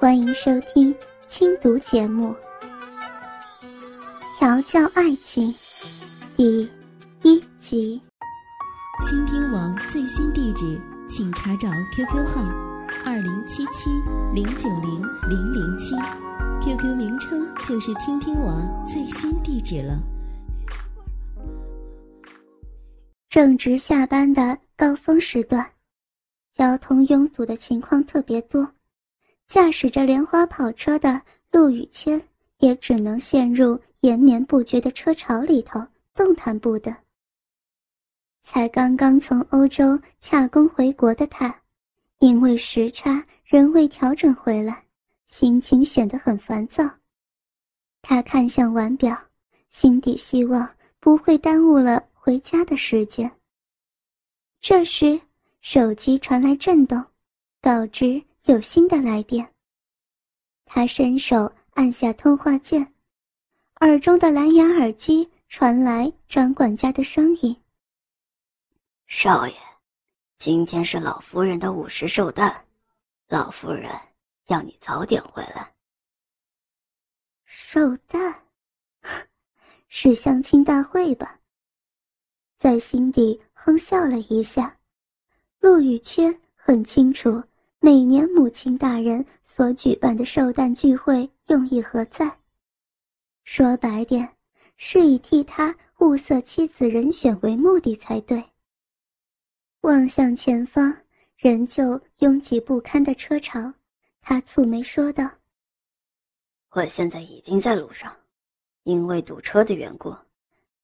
欢迎收听轻读节目《调教爱情》第一集。倾听网最新地址，请查找 QQ 号二零七七零九零零零七，QQ 名称就是倾听网最新地址了。正值下班的高峰时段，交通拥堵的情况特别多。驾驶着莲花跑车的陆雨谦，也只能陷入延绵不绝的车潮里头，动弹不得。才刚刚从欧洲洽公回国的他，因为时差仍未调整回来，心情显得很烦躁。他看向腕表，心底希望不会耽误了回家的时间。这时，手机传来震动，告知。有新的来电。他伸手按下通话键，耳中的蓝牙耳机传来张管家的声音：“少爷，今天是老夫人的午时寿诞，老夫人要你早点回来。”寿诞，是相亲大会吧？在心底哼笑了一下。陆雨谦很清楚。每年母亲大人所举办的寿诞聚会用意何在？说白点，是以替他物色妻子人选为目的才对。望向前方仍旧拥挤不堪的车潮，他蹙眉说道：“我现在已经在路上，因为堵车的缘故，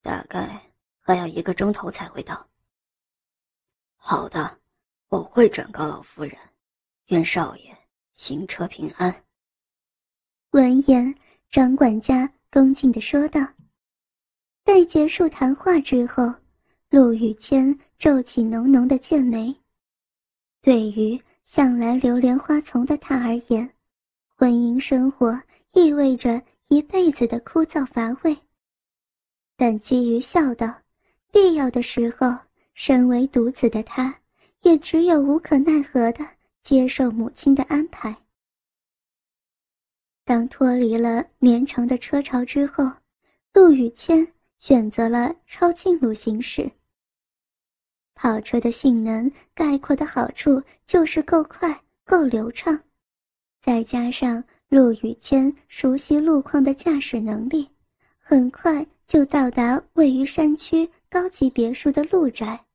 大概还要一个钟头才会到。”好的，我会转告老夫人。愿少爷行车平安。闻言，张管家恭敬地说道。待结束谈话之后，陆雨谦皱起浓浓的剑眉。对于向来流连花丛的他而言，婚姻生活意味着一辈子的枯燥乏味。但基于孝道，必要的时候，身为独子的他，也只有无可奈何的。接受母亲的安排。当脱离了绵长的车潮之后，陆雨谦选择了抄近路行驶。跑车的性能概括的好处就是够快、够流畅，再加上陆雨谦熟悉路况的驾驶能力，很快就到达位于山区高级别墅的陆宅。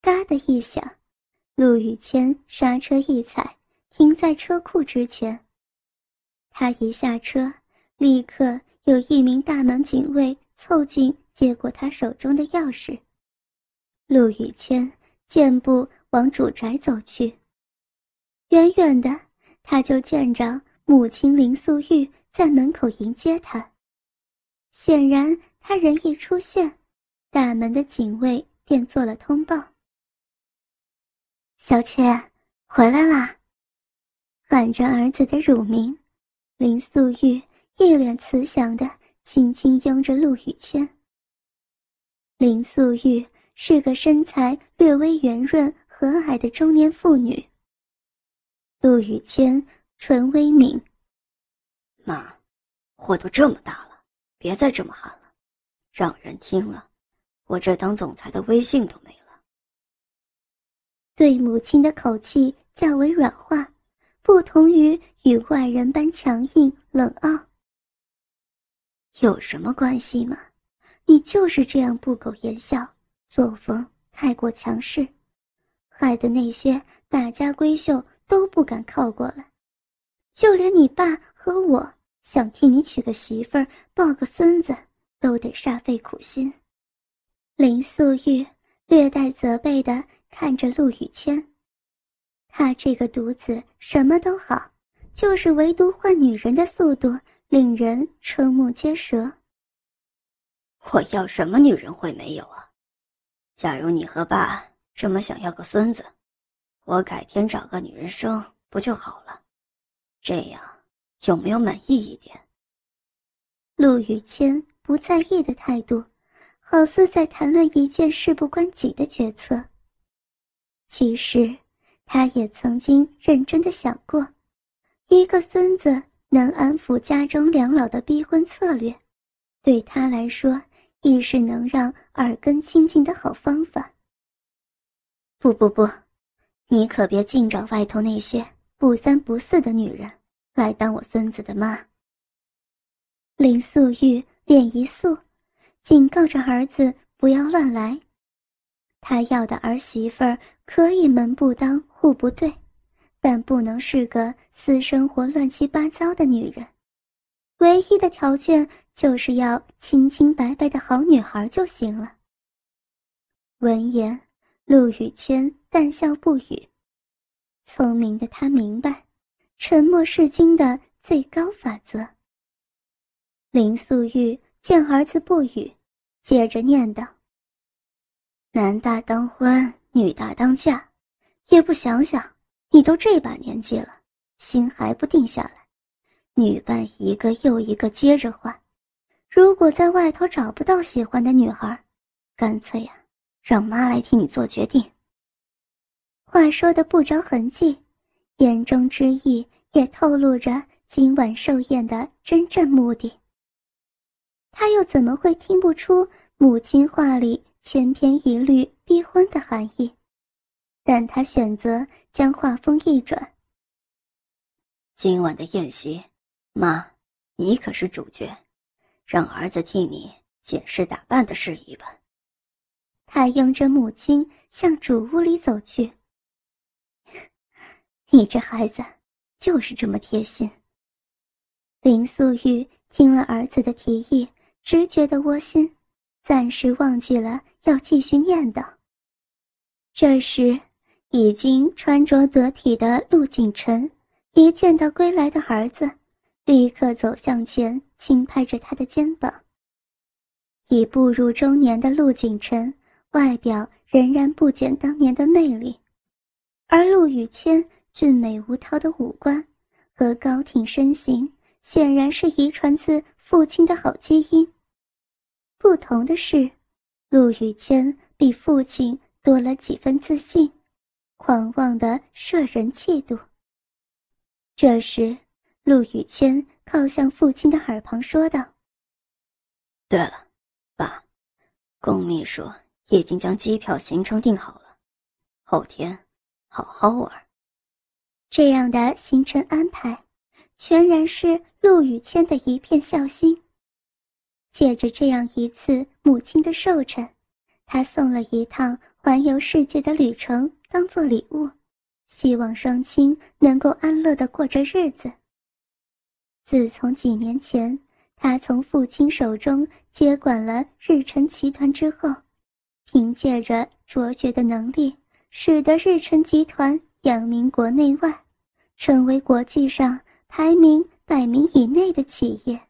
嘎的一响。陆雨谦刹车一踩，停在车库之前。他一下车，立刻有一名大门警卫凑近接过他手中的钥匙。陆雨谦健步往主宅走去。远远的，他就见着母亲林素玉在门口迎接他。显然，他人一出现，大门的警卫便做了通报。小倩，回来啦！喊着儿子的乳名，林素玉一脸慈祥的轻轻拥着陆雨谦。林素玉是个身材略微圆润、和蔼的中年妇女。陆雨谦唇微抿：“妈，货都这么大了，别再这么喊了，让人听了，我这当总裁的威信都没了。”对母亲的口气较为软化，不同于与外人般强硬冷傲。有什么关系吗？你就是这样不苟言笑，作风太过强势，害得那些大家闺秀都不敢靠过来，就连你爸和我想替你娶个媳妇儿、抱个孙子，都得煞费苦心。林素玉略带责备的。看着陆雨谦，他这个独子什么都好，就是唯独换女人的速度令人瞠目结舌。我要什么女人会没有啊？假如你和爸这么想要个孙子，我改天找个女人生不就好了？这样有没有满意一点？陆雨谦不在意的态度，好似在谈论一件事不关己的决策。其实，他也曾经认真的想过，一个孙子能安抚家中两老的逼婚策略，对他来说亦是能让耳根清净的好方法。不不不，你可别净找外头那些不三不四的女人来当我孙子的妈。林素玉脸一肃，警告着儿子不要乱来。他要的儿媳妇儿可以门不当户不对。但不能是个私生活乱七八糟的女人，唯一的条件就是要清清白白的好女孩就行了。闻言，陆雨谦淡笑不语。聪明的他明白，沉默是金的最高法则。林素玉见儿子不语，接着念道：“男大当婚，女大当嫁，也不想想。”你都这把年纪了，心还不定下来，女伴一个又一个接着换。如果在外头找不到喜欢的女孩，干脆呀，让妈来替你做决定。话说的不着痕迹，言中之意也透露着今晚寿宴的真正目的。他又怎么会听不出母亲话里千篇一律逼婚的含义？但他选择将话锋一转。今晚的宴席，妈，你可是主角，让儿子替你检视打扮的事宜吧。他拥着母亲向主屋里走去。你这孩子就是这么贴心。林素玉听了儿子的提议，直觉得窝心，暂时忘记了要继续念叨。这时。已经穿着得体的陆景晨，一见到归来的儿子，立刻走向前，轻拍着他的肩膀。已步入中年的陆景晨，外表仍然不减当年的魅力，而陆雨谦俊美无涛的五官和高挺身形，显然是遗传自父亲的好基因。不同的是，陆雨谦比父亲多了几分自信。狂妄的摄人气度。这时，陆雨谦靠向父亲的耳旁说道：“对了，爸，龚秘书已经将机票行程定好了，后天好好玩。”这样的行程安排，全然是陆雨谦的一片孝心。借着这样一次母亲的寿辰，他送了一趟环游世界的旅程。当做礼物，希望双亲能够安乐的过着日子。自从几年前他从父亲手中接管了日辰集团之后，凭借着卓绝的能力，使得日辰集团扬名国内外，成为国际上排名百名以内的企业。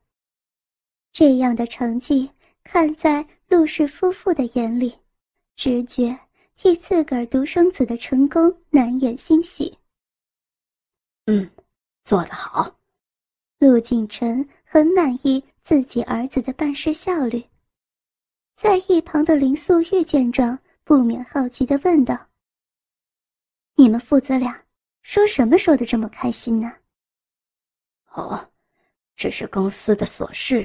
这样的成绩，看在陆氏夫妇的眼里，直觉。替自个儿独生子的成功难掩欣喜。嗯，做得好。陆景晨很满意自己儿子的办事效率。在一旁的林素玉见状，不免好奇的问道：“你们父子俩说什么说的这么开心呢？”“哦，只是公司的琐事。”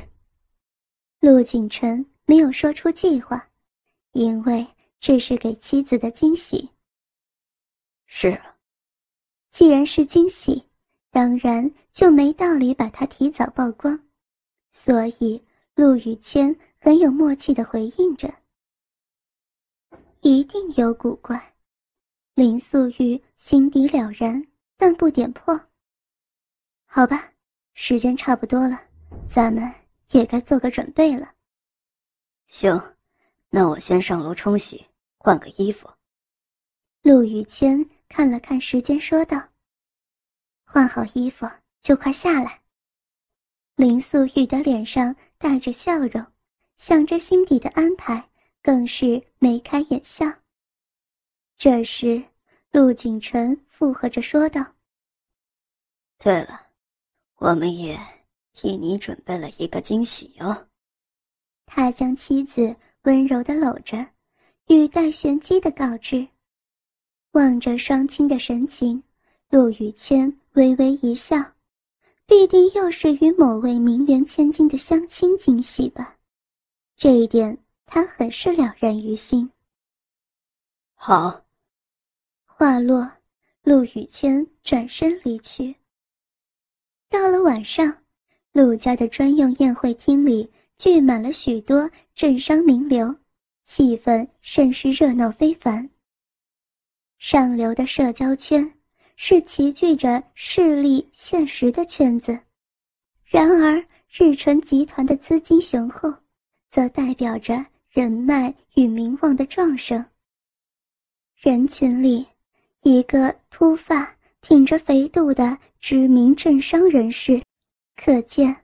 陆景晨没有说出计划，因为。这是给妻子的惊喜。是啊，既然是惊喜，当然就没道理把它提早曝光。所以陆雨谦很有默契的回应着：“一定有古怪。”林素玉心底了然，但不点破。好吧，时间差不多了，咱们也该做个准备了。行，那我先上楼冲洗。换个衣服。陆雨谦看了看时间，说道：“换好衣服就快下来。”林素玉的脸上带着笑容，想着心底的安排，更是眉开眼笑。这时，陆景晨附和着说道：“对了，我们也替你准备了一个惊喜哦。”他将妻子温柔的搂着。语带玄机的告知，望着双亲的神情，陆雨谦微微一笑，必定又是与某位名媛千金的相亲惊喜吧？这一点他很是了然于心。好。话落，陆雨谦转身离去。到了晚上，陆家的专用宴会厅里聚满了许多政商名流，气氛甚是热闹非凡。上流的社交圈是齐聚着势力现实的圈子，然而日纯集团的资金雄厚，则代表着人脉与名望的壮盛。人群里。一个秃发、挺着肥肚的知名政商人士，可见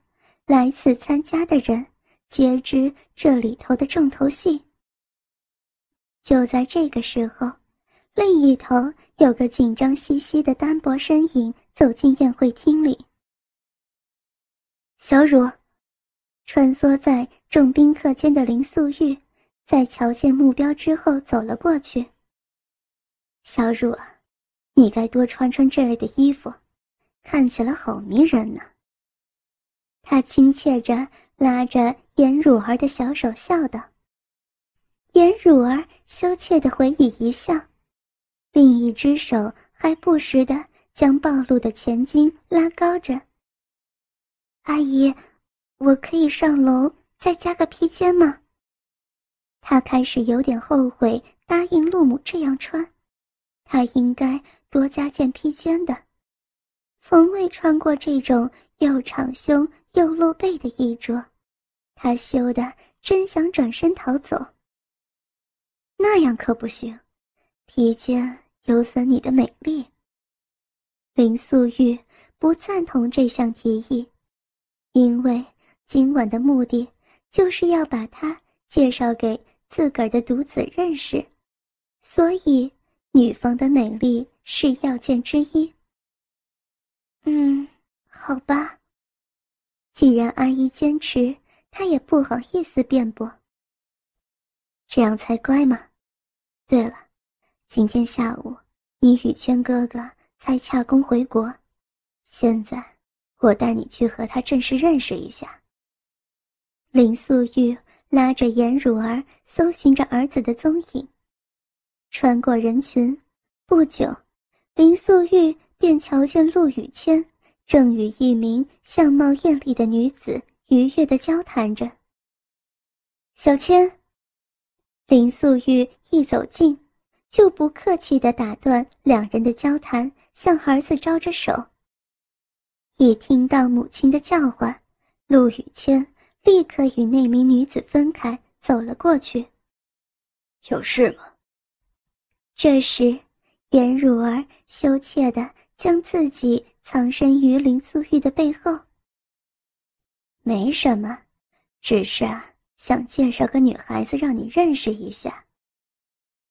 来此参加的人皆知这里头的重头戏。就在这个时候，另一头有个紧张兮兮的单薄身影走进宴会厅里。小茹，穿梭在众宾客间的林素玉，在瞧见目标之后走了过去。小茹，你该多穿穿这类的衣服，看起来好迷人呢。他亲切着拉着颜汝儿的小手笑道。颜汝儿羞怯的回以一笑，另一只手还不时的将暴露的前襟拉高着。阿姨，我可以上楼再加个披肩吗？他开始有点后悔答应陆母这样穿。他应该多加件披肩的，从未穿过这种又敞胸又露背的衣着，他羞得真想转身逃走。那样可不行，披肩有损你的美丽。林素玉不赞同这项提议，因为今晚的目的就是要把他介绍给自个儿的独子认识，所以。女方的美丽是要件之一。嗯，好吧。既然阿姨坚持，她也不好意思辩驳。这样才乖嘛。对了，今天下午你雨谦哥哥才洽公回国，现在我带你去和他正式认识一下。林素玉拉着颜汝儿，搜寻着儿子的踪影。穿过人群，不久，林素玉便瞧见陆雨谦正与一名相貌艳丽的女子愉悦的交谈着。小千，林素玉一走近，就不客气的打断两人的交谈，向儿子招着手。一听到母亲的叫唤，陆雨谦立刻与那名女子分开，走了过去。有事吗？这时，颜汝儿羞怯的将自己藏身于林素玉的背后。没什么，只是啊，想介绍个女孩子让你认识一下。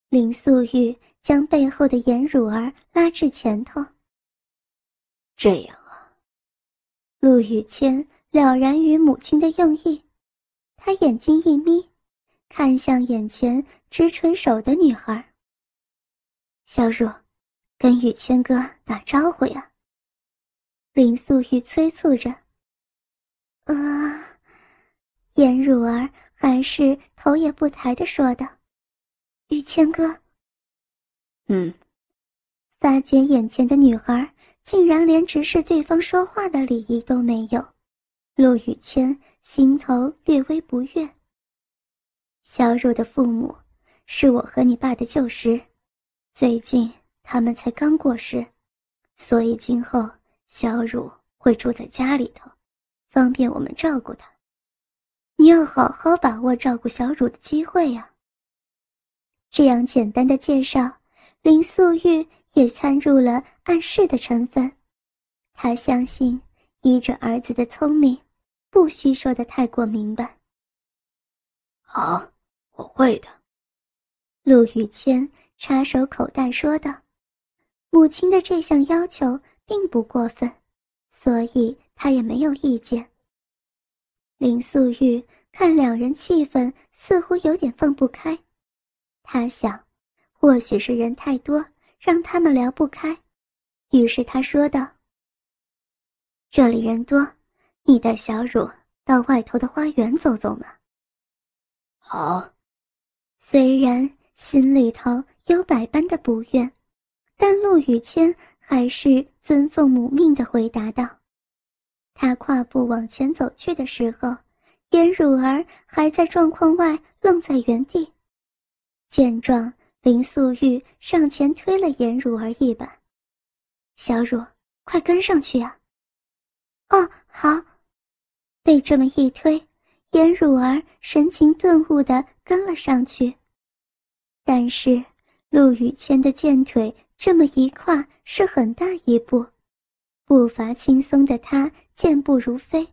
林素玉将背后的颜汝儿拉至前头。这样啊，陆雨谦了然于母亲的用意，他眼睛一眯，看向眼前直垂手的女孩。小茹，跟雨谦哥打招呼呀。林素玉催促着。啊，颜汝儿还是头也不抬的说道：“雨谦哥。”嗯。发觉眼前的女孩竟然连直视对方说话的礼仪都没有，陆雨谦心头略微不悦。小汝的父母是我和你爸的旧识。最近他们才刚过世，所以今后小汝会住在家里头，方便我们照顾她。你要好好把握照顾小汝的机会呀。这样简单的介绍，林素玉也掺入了暗示的成分。她相信，依着儿子的聪明，不需说的太过明白。好，我会的。陆雨谦。插手口袋说道：“母亲的这项要求并不过分，所以他也没有意见。”林素玉看两人气氛似乎有点放不开，他想，或许是人太多让他们聊不开，于是他说道：“这里人多，你带小汝到外头的花园走走嘛。好。虽然心里头有百般的不愿，但陆雨谦还是遵奉母命的回答道。他跨步往前走去的时候，颜汝儿还在状况外愣在原地。见状，林素玉上前推了颜汝儿一把：“小汝，快跟上去啊！”“哦，好。”被这么一推。颜汝儿神情顿悟地跟了上去，但是陆羽谦的健腿这么一跨是很大一步，步伐轻松的他健步如飞。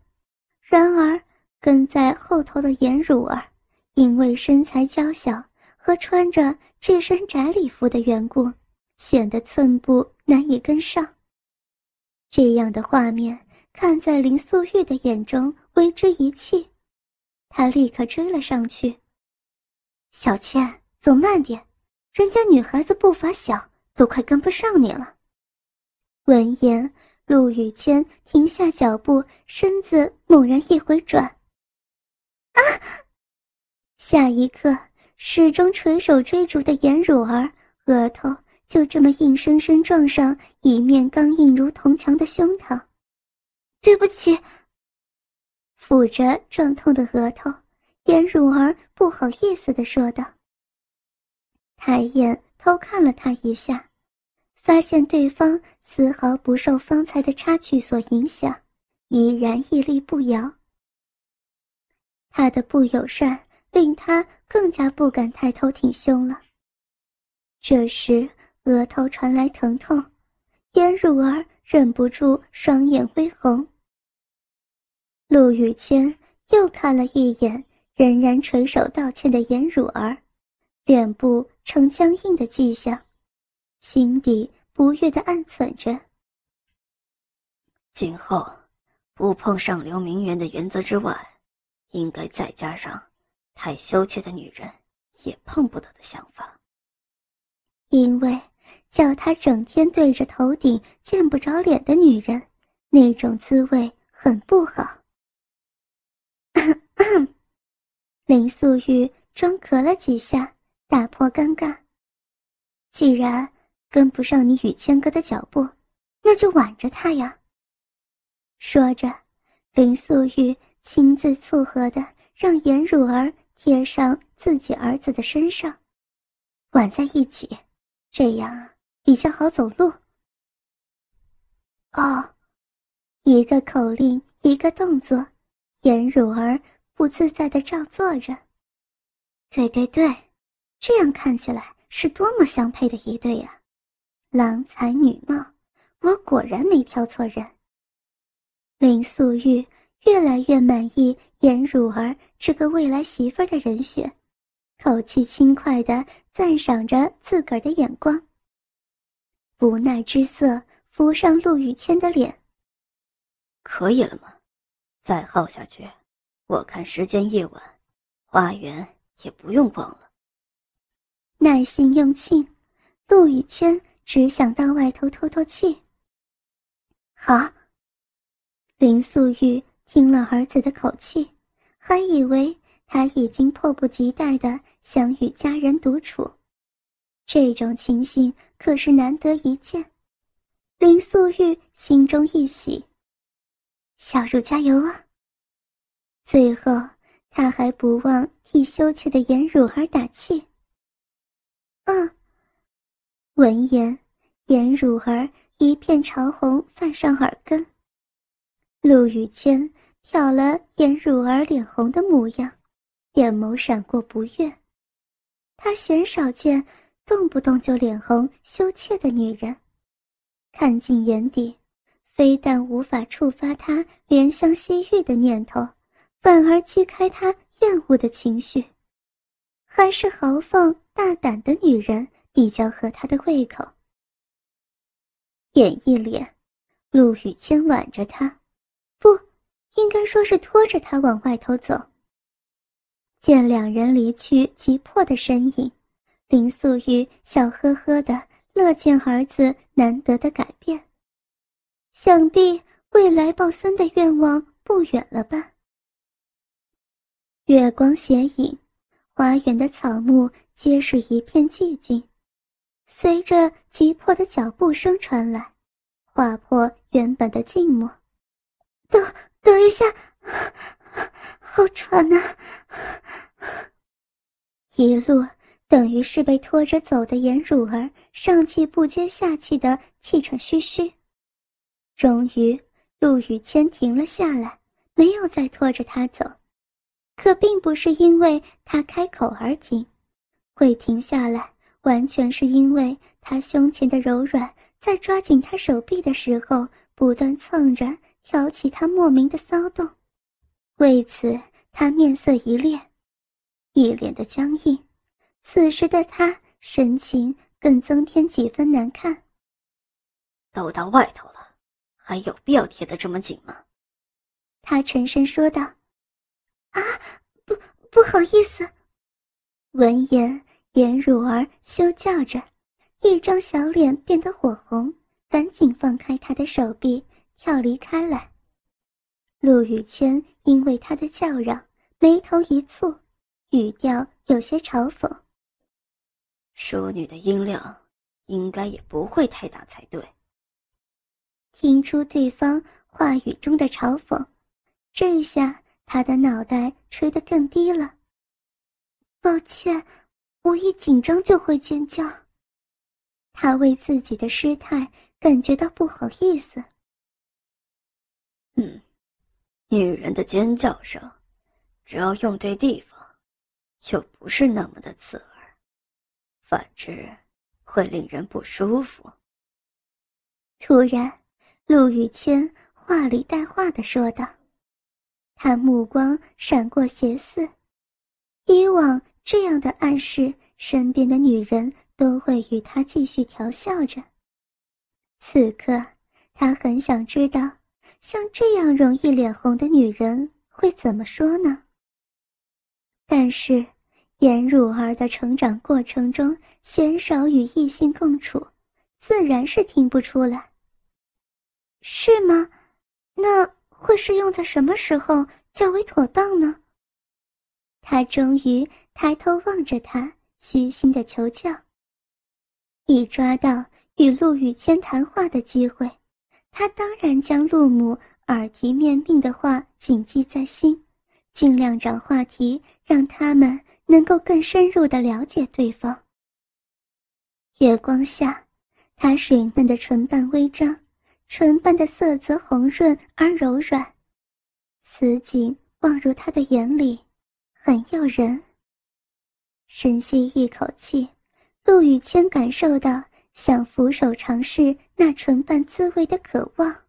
然而跟在后头的颜汝儿，因为身材娇小和穿着这身窄礼服的缘故，显得寸步难以跟上。这样的画面看在林素玉的眼中为之一气。他立刻追了上去。小倩，走慢点，人家女孩子步伐小，都快跟不上你了。闻言，陆雨谦停下脚步，身子猛然一回转。啊！下一刻，始终垂手追逐的颜汝儿额头就这么硬生生撞上一面刚硬如铜墙的胸膛。对不起。抚着撞痛的额头，颜汝儿不好意思地说道。抬眼偷看了他一下，发现对方丝毫不受方才的插曲所影响，依然屹立不摇。他的不友善令他更加不敢抬头挺胸了。这时额头传来疼痛，颜汝儿忍不住双眼微红。陆雨谦又看了一眼仍然垂手道歉的颜汝儿，脸部呈僵硬的迹象，心底不悦的暗忖着：今后不碰上流名媛的原则之外，应该再加上太羞怯的女人也碰不得的想法。因为叫他整天对着头顶见不着脸的女人，那种滋味很不好。林素玉装咳了几下，打破尴尬。既然跟不上你与谦哥的脚步，那就挽着他呀。说着，林素玉亲自撮合的让颜汝儿贴上自己儿子的身上，挽在一起，这样比较好走路。哦，一个口令，一个动作，颜汝儿。不自在的照做着。对对对，这样看起来是多么相配的一对呀！郎才女貌，我果然没挑错人。林素玉越来越满意颜汝儿这个未来媳妇儿的人选，口气轻快的赞赏着自个儿的眼光。不耐之色浮上陆雨谦的脸。可以了吗？再耗下去。我看时间夜晚，花园也不用逛了。耐心用尽，陆雨谦只想到外头透透气。好。林素玉听了儿子的口气，还以为他已经迫不及待的想与家人独处，这种情形可是难得一见。林素玉心中一喜，小茹加油啊！最后，他还不忘替羞怯的颜汝儿打气。嗯。闻言，颜汝儿一片潮红泛上耳根。陆雨谦挑了颜汝儿脸红的模样，眼眸闪过不悦。他鲜少见动不动就脸红羞怯的女人，看进眼底，非但无法触发他怜香惜玉的念头。反而激开他厌恶的情绪，还是豪放大胆的女人比较合他的胃口。眼一脸，陆雨谦挽着他，不应该说是拖着他往外头走。见两人离去急迫的身影，林素玉笑呵呵的，乐见儿子难得的改变，想必未来抱孙的愿望不远了吧？月光斜影，花园的草木皆是一片寂静。随着急迫的脚步声传来，划破原本的静默。等等一下，好喘呐！一路等于是被拖着走的颜汝儿，上气不接下气的气喘吁吁。终于，陆雨谦停了下来，没有再拖着他走。可并不是因为他开口而停，会停下来，完全是因为他胸前的柔软，在抓紧他手臂的时候，不断蹭着，挑起他莫名的骚动。为此，他面色一烈，一脸的僵硬。此时的他神情更增添几分难看。都到外头了，还有必要贴得这么紧吗？他沉声说道。不好意思。闻言，颜汝儿羞叫着，一张小脸变得火红，赶紧放开他的手臂，跳离开来。陆雨谦因为他的叫嚷，眉头一蹙，语调有些嘲讽：“淑女的音量，应该也不会太大才对。”听出对方话语中的嘲讽，这下。他的脑袋垂得更低了。抱歉，我一紧张就会尖叫。他为自己的失态感觉到不好意思。嗯，女人的尖叫声，只要用对地方，就不是那么的刺耳，反之，会令人不舒服。突然，陆雨谦话里带话的说道。他目光闪过邪肆，以往这样的暗示，身边的女人都会与他继续调笑着。此刻，他很想知道，像这样容易脸红的女人会怎么说呢？但是，颜汝儿的成长过程中鲜少与异性共处，自然是听不出来。是吗？那。会是用在什么时候较为妥当呢？他终于抬头望着他，虚心的求教。一抓到与陆羽谦谈话的机会，他当然将陆母耳提面命的话谨记在心，尽量找话题，让他们能够更深入的了解对方。月光下，他水嫩的唇瓣微张。唇瓣的色泽红润而柔软，此景望入他的眼里，很诱人。深吸一口气，陆雨谦感受到想俯首尝试那唇瓣滋味的渴望。